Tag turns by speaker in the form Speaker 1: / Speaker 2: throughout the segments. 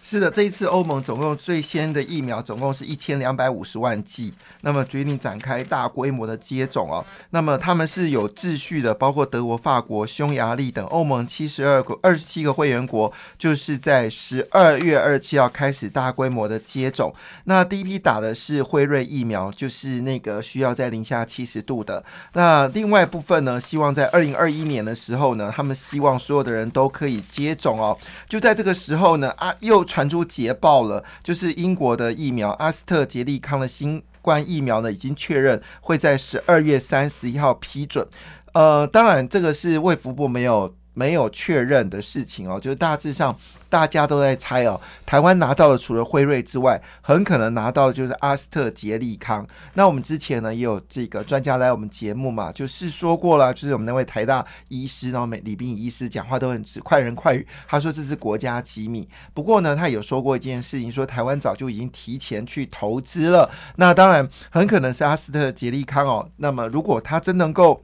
Speaker 1: 是的，这一次欧盟总共最先的疫苗总共是一千两百五十万剂，那么决定展开大规模的接种哦。那么他们是有秩序的，包括德国、法国、匈牙利等欧盟七十二个、二十七个会员国，就是在十二月二十七号开始大规模的接种。那第一批打的是辉瑞疫苗，就是那个需要在零下七十度的。那另外部分呢，希望在二零二一年的时候呢，他们希望所有的人都可以接种哦。就在这个时候呢，啊，又传。出捷报了，就是英国的疫苗阿斯特捷利康的新冠疫苗呢，已经确认会在十二月三十一号批准。呃，当然这个是卫福部没有没有确认的事情哦，就是大致上。大家都在猜哦，台湾拿到了除了辉瑞之外，很可能拿到的就是阿斯特捷利康。那我们之前呢也有这个专家来我们节目嘛，就是说过了，就是我们那位台大医师，然后美李斌医师讲话都很直，快人快语。他说这是国家机密。不过呢，他有说过一件事情，说台湾早就已经提前去投资了。那当然很可能是阿斯特捷利康哦。那么如果他真能够。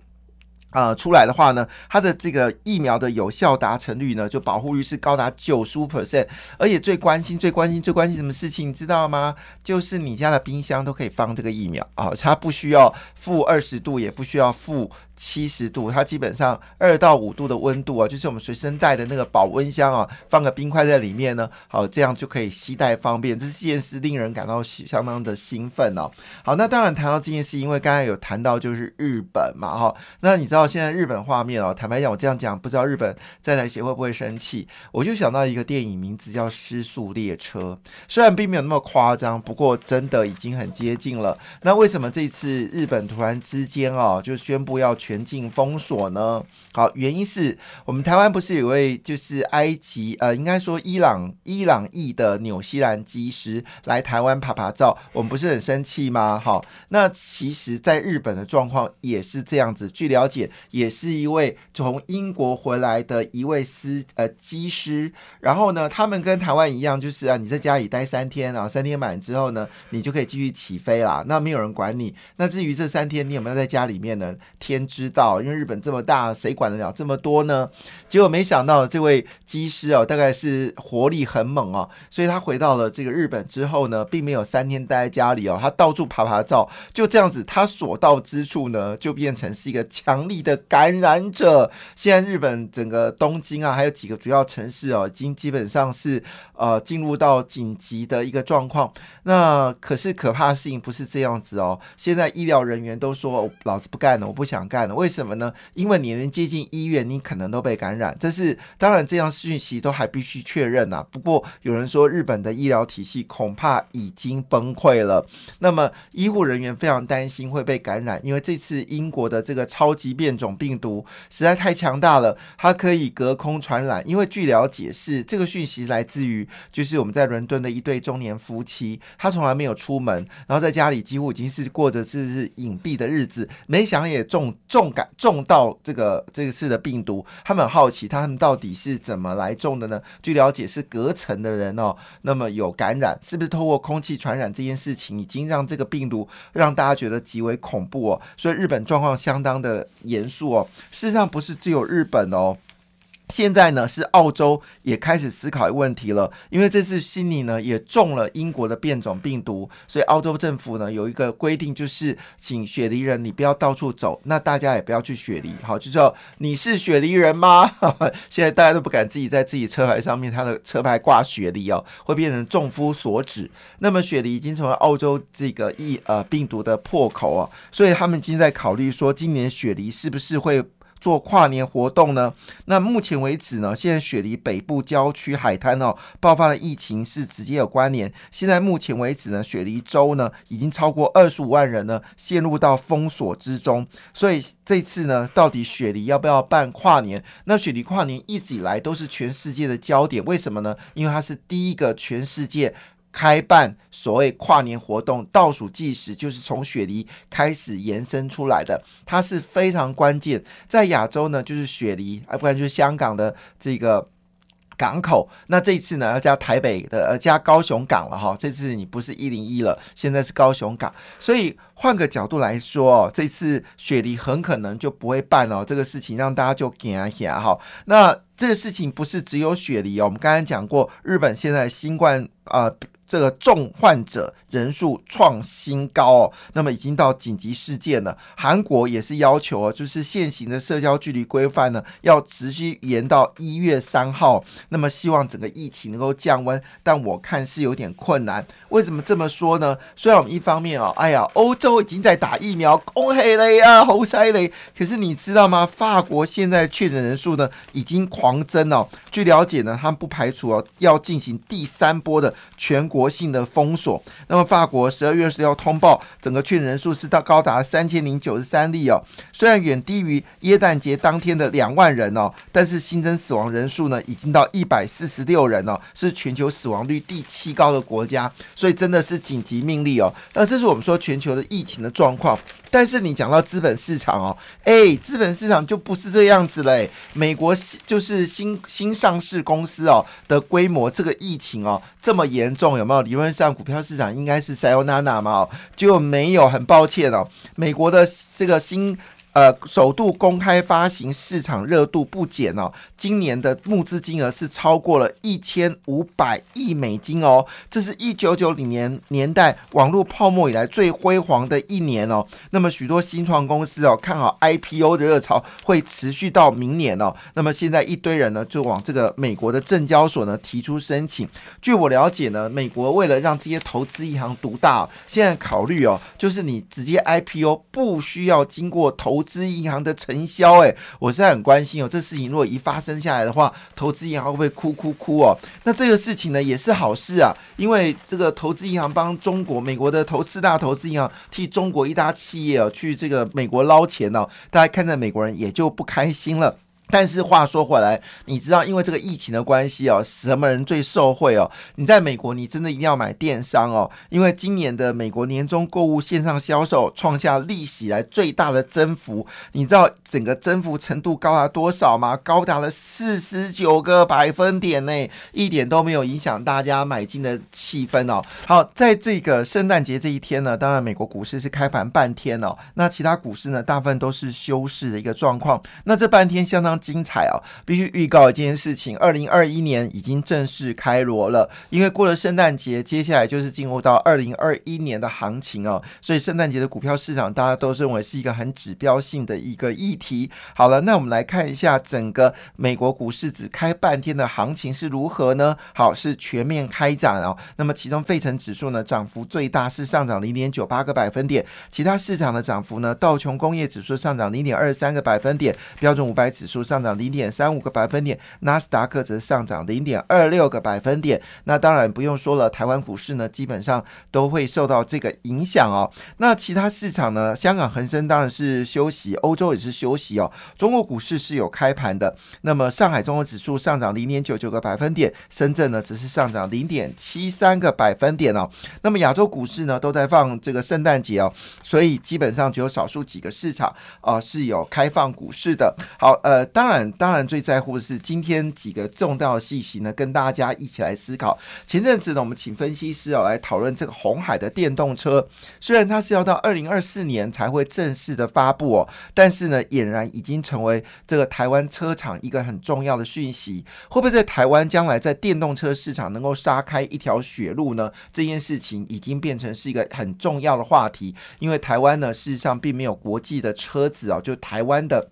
Speaker 1: 呃，出来的话呢，它的这个疫苗的有效达成率呢，就保护率是高达九十五 percent，而且最关心、最关心、最关心什么事情，你知道吗？就是你家的冰箱都可以放这个疫苗啊，它不需要负二十度，也不需要负。七十度，它基本上二到五度的温度啊，就是我们随身带的那个保温箱啊，放个冰块在里面呢，好，这样就可以携带方便。这件事令人感到相当的兴奋哦。好，那当然谈到这件事，因为刚才有谈到就是日本嘛，哈，那你知道现在日本画面哦，坦白讲，我这样讲，不知道日本在台协会不会生气？我就想到一个电影，名字叫《失速列车》，虽然并没有那么夸张，不过真的已经很接近了。那为什么这次日本突然之间哦，就宣布要？全境封锁呢？好，原因是我们台湾不是有位就是埃及呃，应该说伊朗伊朗裔的纽西兰机师来台湾拍拍照，我们不是很生气吗？好，那其实，在日本的状况也是这样子。据了解，也是一位从英国回来的一位司呃机师，然后呢，他们跟台湾一样，就是啊，你在家里待三天啊，三天满之后呢，你就可以继续起飞啦，那没有人管你。那至于这三天你有没有在家里面呢？天。知道，因为日本这么大，谁管得了这么多呢？结果没想到这位机师哦，大概是活力很猛哦，所以他回到了这个日本之后呢，并没有三天待在家里哦，他到处爬爬照，就这样子，他所到之处呢，就变成是一个强力的感染者。现在日本整个东京啊，还有几个主要城市哦，已经基本上是呃进入到紧急的一个状况。那可是可怕的事情不是这样子哦，现在医疗人员都说，老子不干了，我不想干。为什么呢？因为你能接近医院，你可能都被感染。这是当然，这样讯息都还必须确认呐。不过有人说，日本的医疗体系恐怕已经崩溃了。那么医护人员非常担心会被感染，因为这次英国的这个超级变种病毒实在太强大了，它可以隔空传染。因为据了解是这个讯息来自于，就是我们在伦敦的一对中年夫妻，他从来没有出门，然后在家里几乎已经是过着是是隐蔽的日子，没想也中。重感重到这个这个次的病毒，他们很好奇，他们到底是怎么来中的呢？据了解，是隔层的人哦，那么有感染，是不是透过空气传染这件事情，已经让这个病毒让大家觉得极为恐怖哦？所以日本状况相当的严肃哦。事实上，不是只有日本哦。现在呢，是澳洲也开始思考一个问题了，因为这次悉尼呢也中了英国的变种病毒，所以澳洲政府呢有一个规定，就是请雪梨人你不要到处走，那大家也不要去雪梨，好，就说你是雪梨人吗？现在大家都不敢自己在自己车牌上面，他的车牌挂雪梨哦，会变成众夫所指。那么雪梨已经成为澳洲这个疫呃病毒的破口哦，所以他们已经在考虑说，今年雪梨是不是会。做跨年活动呢？那目前为止呢，现在雪梨北部郊区海滩哦爆发的疫情是直接有关联。现在目前为止呢，雪梨州呢已经超过二十五万人呢陷入到封锁之中。所以这次呢，到底雪梨要不要办跨年？那雪梨跨年一直以来都是全世界的焦点，为什么呢？因为它是第一个全世界。开办所谓跨年活动，倒数计时就是从雪梨开始延伸出来的，它是非常关键。在亚洲呢，就是雪梨，啊，不然就是香港的这个。港口，那这次呢要加台北的，呃，加高雄港了哈。这次你不是一零一了，现在是高雄港。所以换个角度来说，这次雪梨很可能就不会办哦。这个事情让大家就惊一下哈。那这个事情不是只有雪梨哦，我们刚才讲过，日本现在新冠啊。这个重患者人数创新高哦，那么已经到紧急事件了。韩国也是要求哦，就是现行的社交距离规范呢，要持续延到一月三号。那么希望整个疫情能够降温，但我看是有点困难。为什么这么说呢？虽然我们一方面哦，哎呀，欧洲已经在打疫苗，恭喜雷啊，猴塞雷。可是你知道吗？法国现在确诊人数呢已经狂增哦。据了解呢，他们不排除哦要进行第三波的全。国性的封锁。那么，法国十二月二十号通报，整个确诊人数是到高达三千零九十三例哦。虽然远低于耶诞节当天的两万人哦，但是新增死亡人数呢，已经到一百四十六人哦，是全球死亡率第七高的国家。所以真的是紧急命令哦。那这是我们说全球的疫情的状况。但是你讲到资本市场哦，哎，资本市场就不是这样子嘞。美国就是新新上市公司哦的规模，这个疫情哦这么严重，有没有？理论上股票市场应该是塞欧娜娜嘛？哦，就没有。很抱歉哦，美国的这个新。呃，首度公开发行市场热度不减哦，今年的募资金额是超过了一千五百亿美金哦，这是一九九零年年代网络泡沫以来最辉煌的一年哦。那么许多新创公司哦看好 IPO 的热潮会持续到明年哦。那么现在一堆人呢就往这个美国的证交所呢提出申请。据我了解呢，美国为了让这些投资银行独大，现在考虑哦，就是你直接 IPO 不需要经过投。资银行的承销，哎，我现在很关心哦。这事情如果一发生下来的话，投资银行会不会哭哭哭哦？那这个事情呢，也是好事啊，因为这个投资银行帮中国、美国的投四大投资银行替中国一大企业哦去这个美国捞钱哦，大家看在美国人也就不开心了。但是话说回来，你知道因为这个疫情的关系哦，什么人最受惠哦？你在美国，你真的一定要买电商哦，因为今年的美国年终购物线上销售创下历史来最大的增幅。你知道整个增幅程度高达多少吗？高达了四十九个百分点呢，一点都没有影响大家买进的气氛哦。好，在这个圣诞节这一天呢，当然美国股市是开盘半天哦，那其他股市呢，大部分都是休市的一个状况。那这半天相当。精彩啊！必须预告一件事情：二零二一年已经正式开锣了。因为过了圣诞节，接下来就是进入到二零二一年的行情哦。所以圣诞节的股票市场，大家都认为是一个很指标性的一个议题。好了，那我们来看一下整个美国股市只开半天的行情是如何呢？好，是全面开展哦。那么其中费城指数呢，涨幅最大是上涨零点九八个百分点。其他市场的涨幅呢，道琼工业指数上涨零点二三个百分点，标准五百指数。上涨零点三五个百分点，纳斯达克则上涨零点二六个百分点。那当然不用说了，台湾股市呢基本上都会受到这个影响哦。那其他市场呢？香港恒生当然是休息，欧洲也是休息哦。中国股市是有开盘的。那么上海综合指数上涨零点九九个百分点，深圳呢只是上涨零点七三个百分点哦。那么亚洲股市呢都在放这个圣诞节哦，所以基本上只有少数几个市场啊是有开放股市的。好，呃。当然，当然最在乎的是今天几个重要的信息呢，跟大家一起来思考。前阵子呢，我们请分析师哦来讨论这个红海的电动车，虽然它是要到二零二四年才会正式的发布哦，但是呢，俨然已经成为这个台湾车厂一个很重要的讯息。会不会在台湾将来在电动车市场能够杀开一条血路呢？这件事情已经变成是一个很重要的话题，因为台湾呢，事实上并没有国际的车子哦，就台湾的。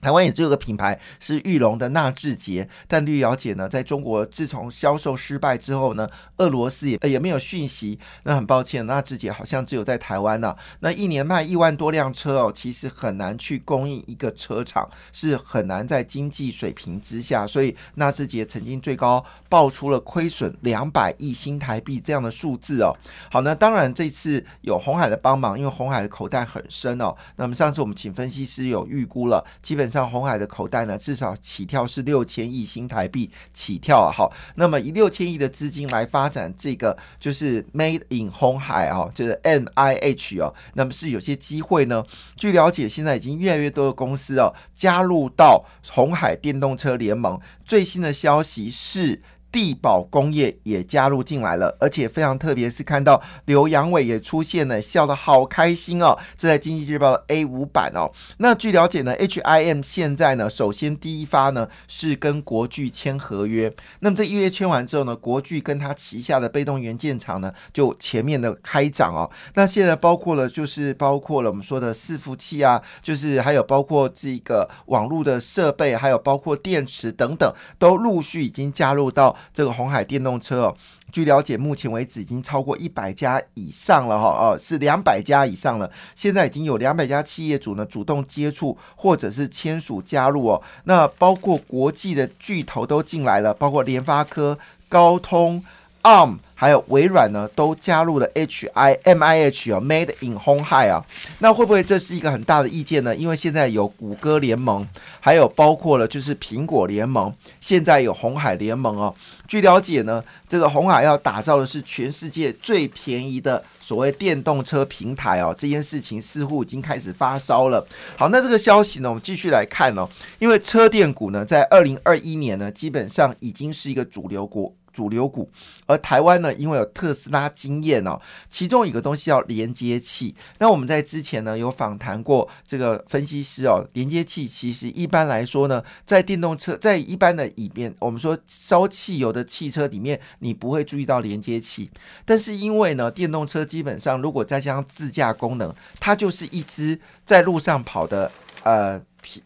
Speaker 1: 台湾也只有个品牌是玉龙的纳智捷，但绿瑶姐呢，在中国自从销售失败之后呢，俄罗斯也也没有讯息。那很抱歉，纳智捷好像只有在台湾呢。那一年卖一万多辆车哦，其实很难去供应一个车厂，是很难在经济水平之下。所以纳智捷曾经最高爆出了亏损两百亿新台币这样的数字哦。好，那当然这次有红海的帮忙，因为红海的口袋很深哦。那么上次我们请分析师有预估了，基本上。上红海的口袋呢，至少起跳是六千亿新台币起跳啊。好，那么以六千亿的资金来发展这个就是 Made in 红海啊，就是 NIH 哦，那么是有些机会呢。据了解，现在已经越来越多的公司哦加入到红海电动车联盟。最新的消息是。地保工业也加入进来了，而且非常特别，是看到刘阳伟也出现了，笑得好开心哦！这在经济日报的 A 五版哦。那据了解呢，H I M 现在呢，首先第一发呢是跟国巨签合约。那么这一约签完之后呢，国巨跟他旗下的被动元件厂呢就全面的开涨哦。那现在包括了就是包括了我们说的伺服器啊，就是还有包括这个网络的设备，还有包括电池等等，都陆续已经加入到。这个红海电动车哦，据了解，目前为止已经超过一百家以上了哈哦，是两百家以上了。现在已经有两百家企业主呢主动接触或者是签署加入哦。那包括国际的巨头都进来了，包括联发科、高通、ARM。还有微软呢，都加入了 H I M I H 啊，Made in 红海啊，那会不会这是一个很大的意见呢？因为现在有谷歌联盟，还有包括了就是苹果联盟，现在有红海联盟哦。据了解呢，这个红海要打造的是全世界最便宜的所谓电动车平台哦，这件事情似乎已经开始发烧了。好，那这个消息呢，我们继续来看哦，因为车电股呢，在二零二一年呢，基本上已经是一个主流股。主流股，而台湾呢，因为有特斯拉经验哦，其中一个东西叫连接器。那我们在之前呢有访谈过这个分析师哦，连接器其实一般来说呢，在电动车在一般的里面，我们说烧汽油的汽车里面，你不会注意到连接器。但是因为呢，电动车基本上如果再加上自驾功能，它就是一只在路上跑的呃。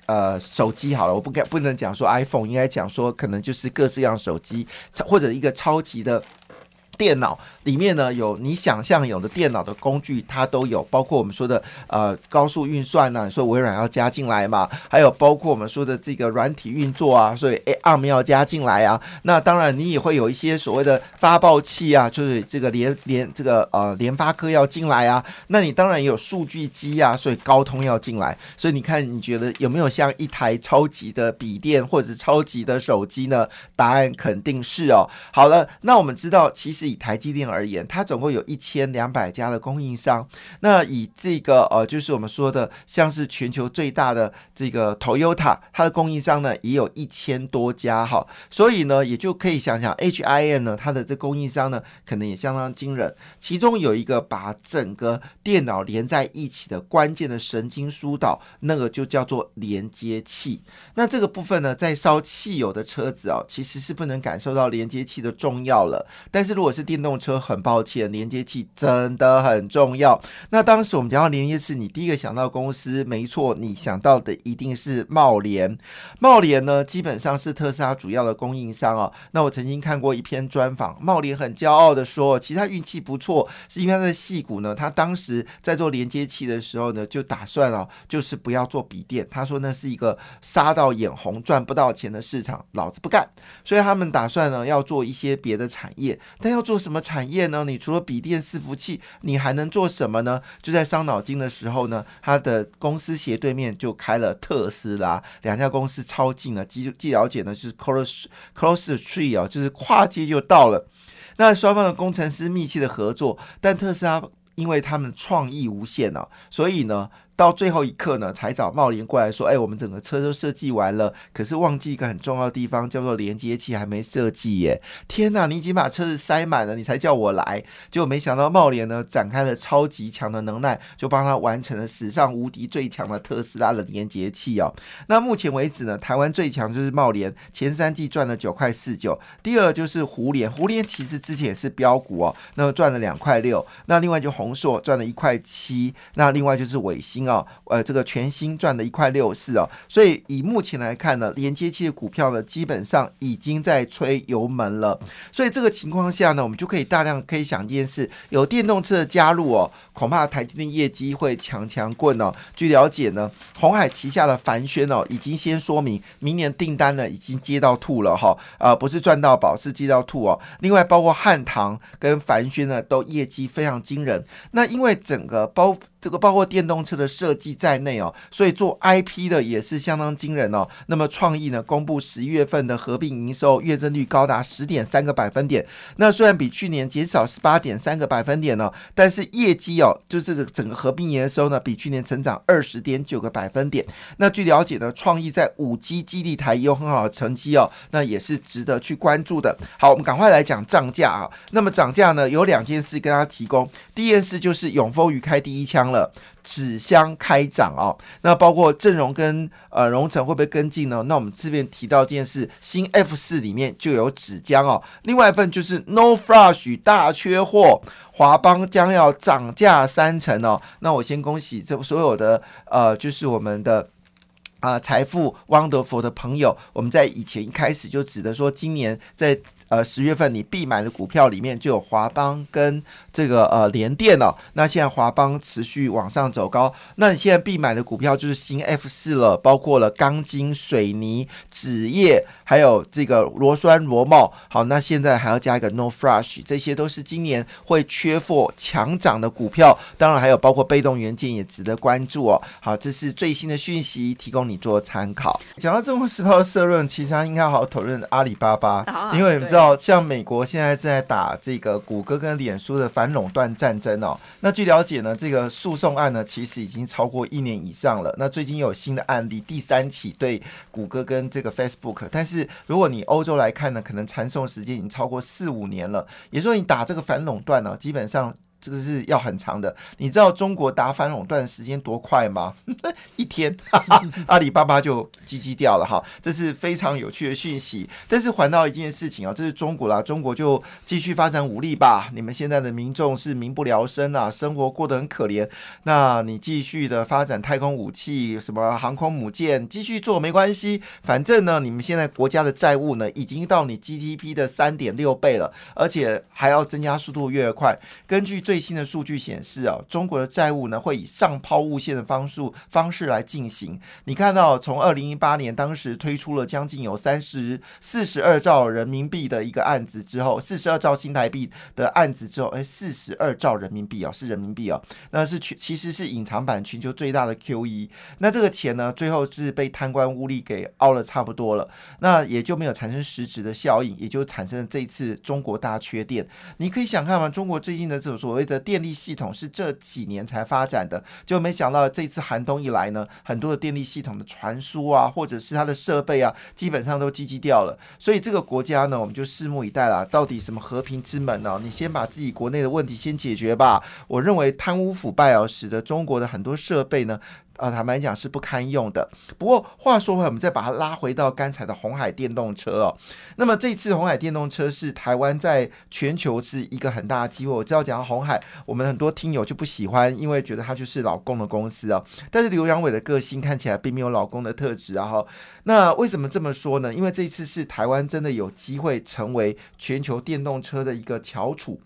Speaker 1: 呃，手机好了，我不该不能讲说 iPhone，应该讲说可能就是各式各样手机，或者一个超级的。电脑里面呢有你想象有的电脑的工具，它都有，包括我们说的呃高速运算呢，说微软要加进来嘛，还有包括我们说的这个软体运作啊，所以 ARM 要加进来啊。那当然你也会有一些所谓的发报器啊，就是这个联联这个呃联发科要进来啊。那你当然也有数据机啊，所以高通要进来。所以你看，你觉得有没有像一台超级的笔电或者超级的手机呢？答案肯定是哦。好了，那我们知道其实。以台积电而言，它总共有一千两百家的供应商。那以这个呃，就是我们说的，像是全球最大的这个 Toyota，它的供应商呢也有一千多家哈。所以呢，也就可以想想 H I N 呢，它的这供应商呢，可能也相当惊人。其中有一个把整个电脑连在一起的关键的神经疏导，那个就叫做连接器。那这个部分呢，在烧汽油的车子哦，其实是不能感受到连接器的重要了。但是如果是电动车很抱歉，连接器真的很重要。那当时我们讲到连接器，你第一个想到公司，没错，你想到的一定是茂联。茂联呢，基本上是特斯拉主要的供应商哦。那我曾经看过一篇专访，茂联很骄傲的说，其实他运气不错，是因为他的细股呢，他当时在做连接器的时候呢，就打算哦，就是不要做笔电。他说那是一个杀到眼红、赚不到钱的市场，老子不干。所以他们打算呢，要做一些别的产业，但要做什么产业呢？你除了笔电伺服器，你还能做什么呢？就在伤脑筋的时候呢，他的公司斜对面就开了特斯拉，两家公司超近啊，据据了解呢，就是 close close tree 啊，就是跨界就到了。那双方的工程师密切的合作，但特斯拉因为他们创意无限啊，所以呢。到最后一刻呢，才找茂林过来说：“哎，我们整个车都设计完了，可是忘记一个很重要的地方，叫做连接器还没设计耶！天哪，你已经把车子塞满了，你才叫我来，结果没想到茂联呢展开了超级强的能耐，就帮他完成了史上无敌最强的特斯拉的连接器哦。那目前为止呢，台湾最强就是茂联，前三季赚了九块四九，第二就是胡联，胡联其实之前也是标股哦，那么赚了两块六，那另外就宏硕赚了一块七，那另外就是伟星。呃，这个全新赚的一块六四哦，所以以目前来看呢，连接器的股票呢，基本上已经在吹油门了。所以这个情况下呢，我们就可以大量可以想一件事，有电动车的加入哦，恐怕台积电业绩会强强棍哦。据了解呢，红海旗下的凡轩哦，已经先说明明年订单呢已经接到吐了哈，呃，不是赚到宝，是接到吐哦。另外包括汉唐跟凡轩呢，都业绩非常惊人。那因为整个包这个包括电动车的设计在内哦，所以做 IP 的也是相当惊人哦。那么创意呢，公布十一月份的合并营收月增率高达十点三个百分点。那虽然比去年减少十八点三个百分点呢，但是业绩哦，就是整个合并营收呢，比去年成长二十点九个百分点。那据了解呢，创意在五 G 基地台也有很好的成绩哦，那也是值得去关注的。好，我们赶快来讲涨价啊。那么涨价呢，有两件事跟大家提供。第一件事就是永丰鱼开第一枪。了纸箱开涨哦，那包括阵容跟呃荣成会不会跟进呢？那我们这边提到这件事，新 F 四里面就有纸浆哦。另外一份就是 No Flush 大缺货，华邦将要涨价三成哦。那我先恭喜这所有的呃，就是我们的。啊，财富 wonderful 的朋友，我们在以前一开始就指的说，今年在呃十月份你必买的股票里面就有华邦跟这个呃联电哦。那现在华邦持续往上走高，那你现在必买的股票就是新 F 四了，包括了钢筋、水泥、纸业，还有这个螺栓、螺帽。好，那现在还要加一个 No Flush，这些都是今年会缺货强涨的股票。当然还有包括被动元件也值得关注哦。好，这是最新的讯息，提供。你做参考。讲到《中国时报》的社论，其实他应该好好讨论阿里巴巴，因为你知道，像美国现在正在打这个谷歌跟脸书的反垄断战争哦。那据了解呢，这个诉讼案呢，其实已经超过一年以上了。那最近有新的案例，第三起对谷歌跟这个 Facebook。但是如果你欧洲来看呢，可能缠讼时间已经超过四五年了。也就是说你打这个反垄断呢，基本上。这个是要很长的，你知道中国打反垄断时间多快吗？一天，阿里巴巴就叽叽掉了哈，这是非常有趣的讯息。但是还到一件事情啊，这是中国啦，中国就继续发展武力吧。你们现在的民众是民不聊生啊，生活过得很可怜。那你继续的发展太空武器，什么航空母舰，继续做没关系。反正呢，你们现在国家的债务呢，已经到你 GDP 的三点六倍了，而且还要增加速度越快。根据最新的数据显示啊，中国的债务呢会以上抛物线的方式方式来进行。你看到从二零一八年当时推出了将近有三十四十二兆人民币的一个案子之后，四十二兆新台币的案子之后，哎，四十二兆人民币哦，是人民币哦，那是全其实是隐藏版全球最大的 QE。那这个钱呢，最后是被贪官污吏给凹了差不多了，那也就没有产生实质的效应，也就产生了这一次中国大缺电。你可以想看吗？中国最近的这种所谓的电力系统是这几年才发展的，就没想到这次寒冬一来呢，很多的电力系统的传输啊，或者是它的设备啊，基本上都积积掉了。所以这个国家呢，我们就拭目以待啦。到底什么和平之门呢？你先把自己国内的问题先解决吧。我认为贪污腐败啊，使得中国的很多设备呢。啊，坦白讲是不堪用的。不过话说回来，我们再把它拉回到刚才的红海电动车哦。那么这次红海电动车是台湾在全球是一个很大的机会。我知道讲到红海，我们很多听友就不喜欢，因为觉得它就是老公的公司哦。但是刘阳伟的个性看起来并没有老公的特质啊。那为什么这么说呢？因为这一次是台湾真的有机会成为全球电动车的一个翘楚。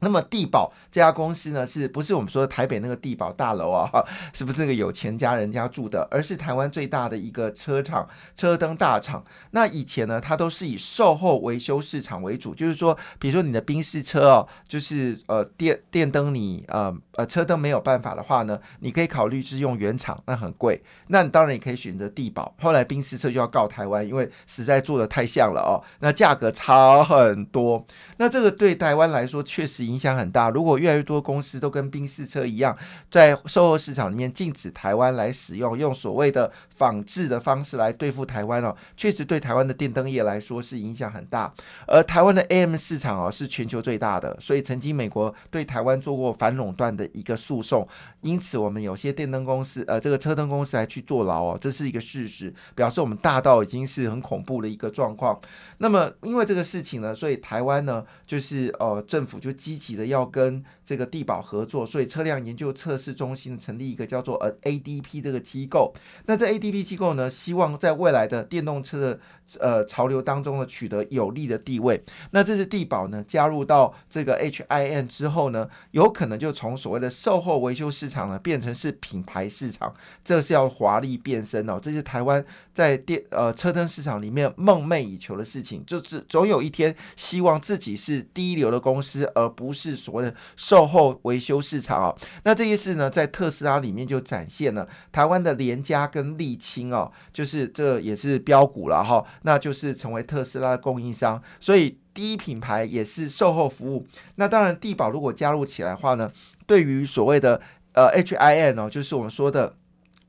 Speaker 1: 那么地保这家公司呢，是不是我们说台北那个地保大楼啊？是不是那个有钱家人家住的？而是台湾最大的一个车厂、车灯大厂。那以前呢，它都是以售后维修市场为主，就是说，比如说你的宾士车哦，就是呃电电灯你呃呃车灯没有办法的话呢，你可以考虑是用原厂，那很贵。那你当然也可以选择地保。后来宾士车就要告台湾，因为实在做的太像了哦，那价格差很多。那这个对台湾来说确实影响很大。如果越来越多公司都跟宾士车一样，在售后市场里面禁止台湾来使用，用所谓的仿制的方式来对付台湾哦，确实对台湾的电灯业来说是影响很大。而台湾的 AM 市场哦是全球最大的，所以曾经美国对台湾做过反垄断的一个诉讼，因此我们有些电灯公司，呃，这个车灯公司还去坐牢哦，这是一个事实，表示我们大到已经是很恐怖的一个状况。那么因为这个事情呢，所以台湾呢。就是呃，政府就积极的要跟这个地保合作，所以车辆研究测试中心成立一个叫做呃 ADP 这个机构。那这 ADP 机构呢，希望在未来的电动车的呃潮流当中呢，取得有利的地位。那这是地保呢加入到这个 HIN 之后呢，有可能就从所谓的售后维修市场呢，变成是品牌市场，这是要华丽变身哦。这是台湾在电呃车灯市场里面梦寐以求的事情，就是总有一天希望自己是。第一流的公司，而不不是所谓的售售后维修市场哦。那这些事呢，在特斯拉里面就展现了台湾的联家跟沥青哦，就是这也是标股了哈，那就是成为特斯拉的供应商，所以第一品牌也是售后服务。那当然，地保如果加入起来的话呢，对于所谓的呃 H I N 哦，就是我们说的。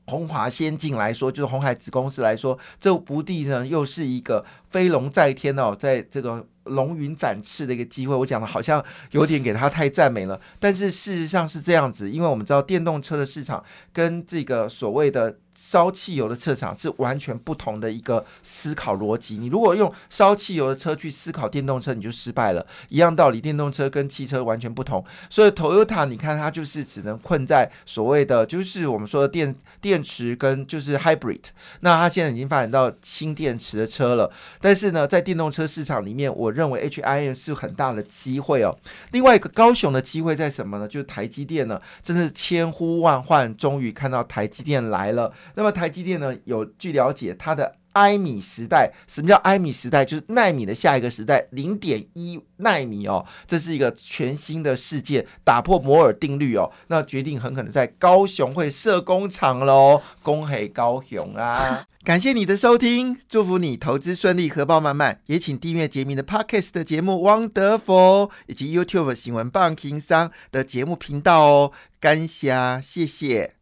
Speaker 1: 红华先进来说，就是红海子公司来说，这不地呢又是一个飞龙在天哦，在这个龙云展翅的一个机会。我讲的好像有点给他太赞美了，但是事实上是这样子，因为我们知道电动车的市场跟这个所谓的。烧汽油的车厂是完全不同的一个思考逻辑。你如果用烧汽油的车去思考电动车，你就失败了。一样道理，电动车跟汽车完全不同。所以，Toyota 你看它就是只能困在所谓的，就是我们说的电电池跟就是 hybrid。那它现在已经发展到氢电池的车了。但是呢，在电动车市场里面，我认为 H I N 是很大的机会哦。另外一个高雄的机会在什么呢？就是台积电呢，真的是千呼万唤，终于看到台积电来了。那么台积电呢？有据了解，它的埃米时代，什么叫埃米时代？就是奈米的下一个时代，零点一奈米哦，这是一个全新的世界，打破摩尔定律哦。那决定很可能在高雄会设工厂喽，恭喜高雄啊！感谢你的收听，祝福你投资顺利，荷包满满。也请订阅杰明的 Podcast 的节目《汪德佛》，以及 YouTube 新闻棒情商的节目频道哦。感谢，谢谢。